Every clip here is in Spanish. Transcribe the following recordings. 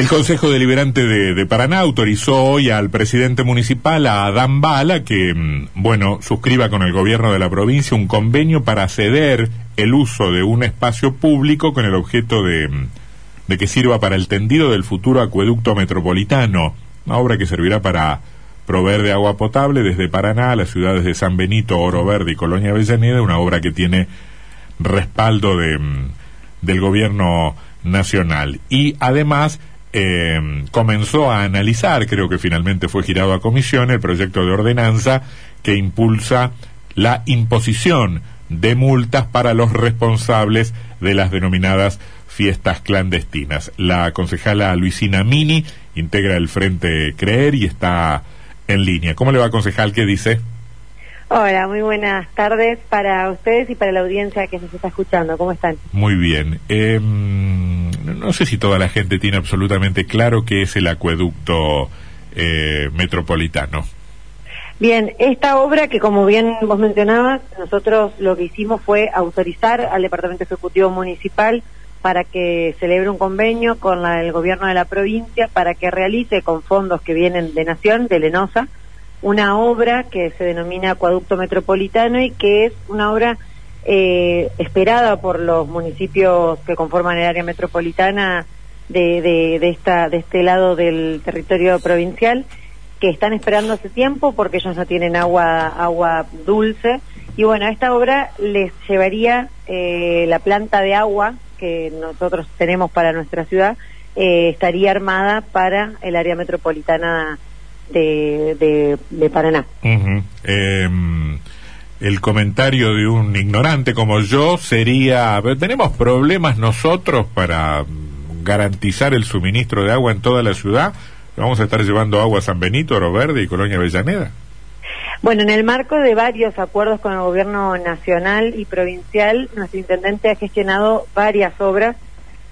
El Consejo Deliberante de, Paraná autorizó hoy al presidente municipal, a Adán Bala, que, mm, bueno, suscriba con el gobierno de la provincia un convenio para ceder el uso de un espacio público con el objeto de, mm, de que sirva para el tendido del futuro acueducto metropolitano, una obra que servirá para proveer de agua potable desde Paraná a las ciudades de San Benito, Oro Verde y Colonia Avellaneda, una obra que tiene respaldo de, mm, del gobierno nacional. Y además eh, comenzó a analizar, creo que finalmente fue girado a comisión, el proyecto de ordenanza que impulsa la imposición de multas para los responsables de las denominadas fiestas clandestinas. La concejala Luisina Mini integra el Frente Creer y está en línea. ¿Cómo le va, concejal? ¿Qué dice? Hola, muy buenas tardes para ustedes y para la audiencia que nos está escuchando. ¿Cómo están? Muy bien. Eh, no sé si toda la gente tiene absolutamente claro qué es el acueducto eh, metropolitano. Bien, esta obra que como bien vos mencionabas, nosotros lo que hicimos fue autorizar al Departamento Ejecutivo Municipal para que celebre un convenio con el gobierno de la provincia para que realice con fondos que vienen de Nación, de Lenosa, una obra que se denomina Acueducto Metropolitano y que es una obra eh, esperada por los municipios que conforman el área metropolitana de, de, esta, de este lado del territorio provincial, que están esperando hace tiempo porque ellos no tienen agua, agua dulce. Y bueno, esta obra les llevaría eh, la planta de agua que nosotros tenemos para nuestra ciudad, eh, estaría armada para el área metropolitana de, de, Paraná el comentario de un ignorante como yo sería, ¿tenemos problemas nosotros para garantizar el suministro de agua en toda la ciudad? ¿Vamos a estar llevando agua a San Benito, Oro Verde y Colonia Avellaneda? Bueno, en el marco de varios acuerdos con el gobierno nacional y provincial, nuestro intendente ha gestionado varias obras.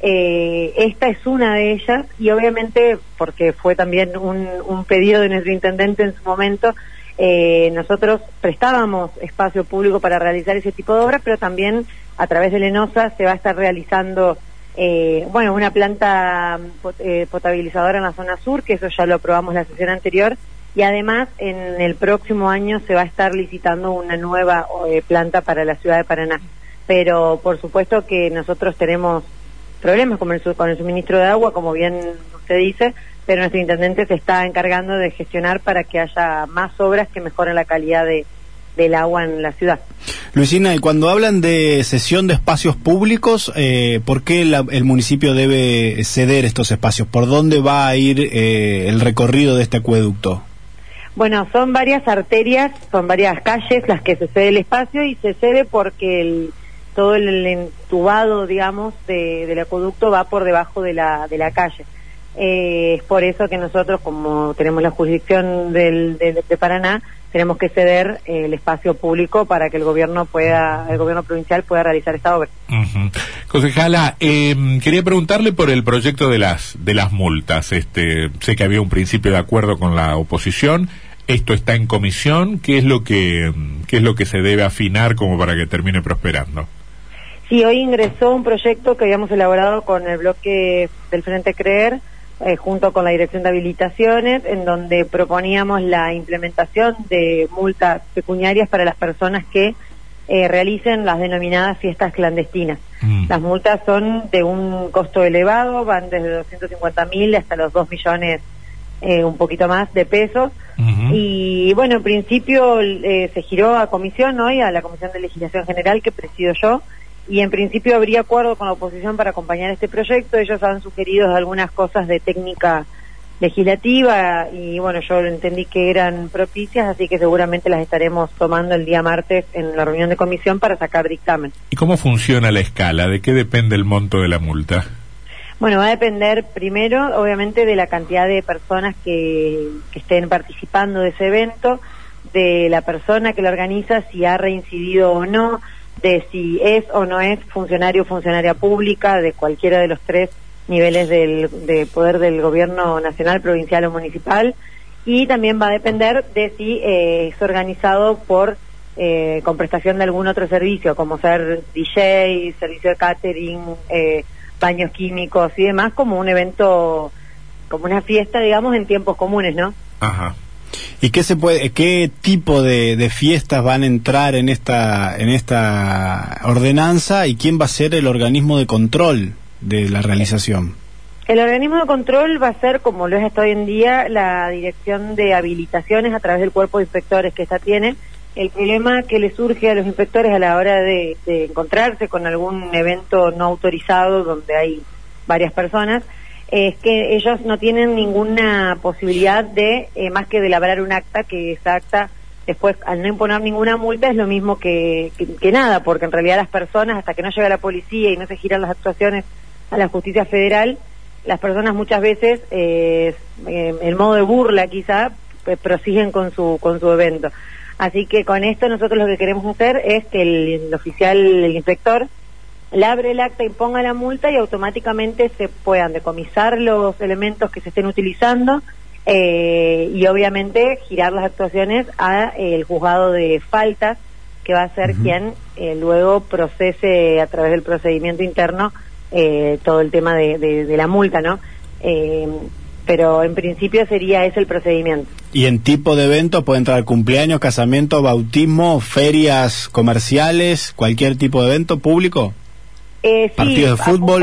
Eh, esta es una de ellas y obviamente, porque fue también un, un pedido de nuestro intendente en su momento, eh, nosotros prestábamos espacio público para realizar ese tipo de obras, pero también a través de Lenosa se va a estar realizando, eh, bueno, una planta eh, potabilizadora en la zona sur, que eso ya lo aprobamos la sesión anterior, y además en el próximo año se va a estar licitando una nueva planta para la ciudad de Paraná. Pero por supuesto que nosotros tenemos problemas con el, con el suministro de agua, como bien usted dice, pero nuestro intendente se está encargando de gestionar para que haya más obras que mejoren la calidad de, del agua en la ciudad. Luisina, y cuando hablan de cesión de espacios públicos, eh, ¿por qué el municipio debe ceder estos espacios? ¿Por dónde va a ir eh, el recorrido de este acueducto? Bueno, son varias arterias, son varias calles las que se cede el espacio y se cede porque el, todo el entubado, digamos, del acueducto va por debajo de la, de la calle. Eh, es por eso que nosotros, como tenemos la jurisdicción del, de Paraná, tenemos que ceder eh, el espacio público para que el gobierno pueda, el gobierno provincial pueda realizar esta obra. Concejala, em, quería preguntarle por el proyecto de las de las multas. Este, sé que había un principio de acuerdo con la oposición. Esto está en comisión. ¿Qué es lo que qué es lo que se debe afinar como para que termine prosperando? Sí, hoy ingresó un proyecto que habíamos elaborado con el bloque del Frente Creer eh, junto con la Dirección de Habilitaciones, en donde proponíamos la implementación de multas pecuniarias para las personas que eh, realicen las denominadas fiestas clandestinas. Mm. Las multas son de un costo elevado, van desde 250 mil hasta los 2 millones, eh, un poquito más de pesos. Y bueno, en principio se giró a comisión hoy, a la Comisión de Legislación General que presido yo, y en principio habría acuerdo con la oposición para acompañar este proyecto. Ellos han sugerido algunas cosas de técnica legislativa y bueno, yo entendí que eran propicias, así que seguramente las estaremos tomando el día martes en la reunión de comisión para sacar dictamen. ¿Y cómo funciona la escala? ¿De qué depende el monto de la multa? Bueno, va a depender primero, obviamente, de la cantidad de personas que, que estén participando de ese evento, de la persona que lo organiza, si ha reincidido o no, de si es o no es funcionario o funcionaria pública de cualquiera de los tres niveles del, de poder del gobierno nacional, provincial o municipal y también va a depender de si eh, es organizado por eh, con prestación de algún otro servicio como ser DJ, servicio de catering, eh, baños químicos y demás como un evento como una fiesta, digamos, en tiempos comunes, ¿no? Ajá. ¿Y qué se puede, qué tipo de, de, fiestas van a entrar en esta, en esta ordenanza y quién va a ser el organismo de control de la realización? El organismo de control va a ser, como lo es hasta hoy en día, la dirección de habilitaciones a través del cuerpo de inspectores que esta tiene. El problema que le surge a los inspectores a la hora de, de encontrarse con algún evento no autorizado donde hay varias personas es que ellos no tienen ninguna posibilidad de, eh, más que de labrar un acta, que esa acta después, al no imponer ninguna multa, es lo mismo que, que, nada, porque en realidad las personas, hasta que no llega la policía y no se giran las actuaciones a la justicia federal, las personas muchas veces, eh, en modo de burla quizá, pues, prosiguen con su, con su evento. Así que con esto nosotros lo que queremos hacer es que el oficial, el inspector, le abre el acta, imponga la multa y automáticamente se puedan decomisar los elementos que se estén utilizando eh, y obviamente girar las actuaciones a eh, el juzgado de faltas que va a ser quien eh, luego procese a través del procedimiento interno todo el tema de, de, la multa, ¿no? pero en principio sería ese el procedimiento. ¿Y en tipo de evento puede entrar cumpleaños, casamiento, bautismo, ferias comerciales, cualquier tipo de evento público? Eh, ¿Partidos de fútbol?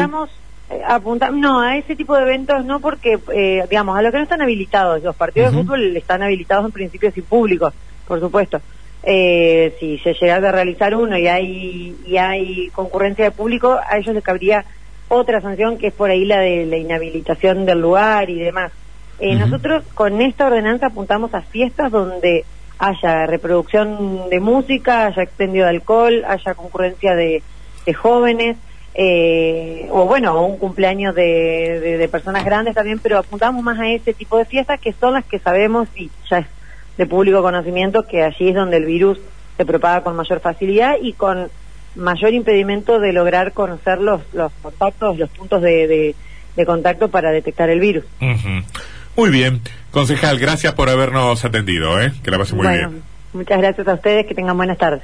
Apuntamos, eh, no, a ese tipo de eventos no, porque, eh, digamos, a los que no están habilitados, los partidos de fútbol están habilitados en principio sin público, por supuesto. Eh, si se llega a realizar uno y hay, y hay concurrencia de público, a ellos les cabría otra sanción que es por ahí la de la inhabilitación del lugar y demás. Nosotros con esta ordenanza apuntamos a fiestas donde haya reproducción de música, haya expendio de alcohol, haya concurrencia de, de jóvenes, eh, o bueno, un cumpleaños de, de, personas grandes también, pero apuntamos más a ese tipo de fiestas que son las que sabemos y ya es de público conocimiento que allí es donde el virus se propaga con mayor facilidad y con mayor impedimento de lograr conocer los, los contactos, los puntos de, de, contacto para detectar el virus. Muy bien. Concejal, gracias por habernos atendido, ¿eh? Que la pase muy bien. Muchas gracias a ustedes, que tengan buenas tardes.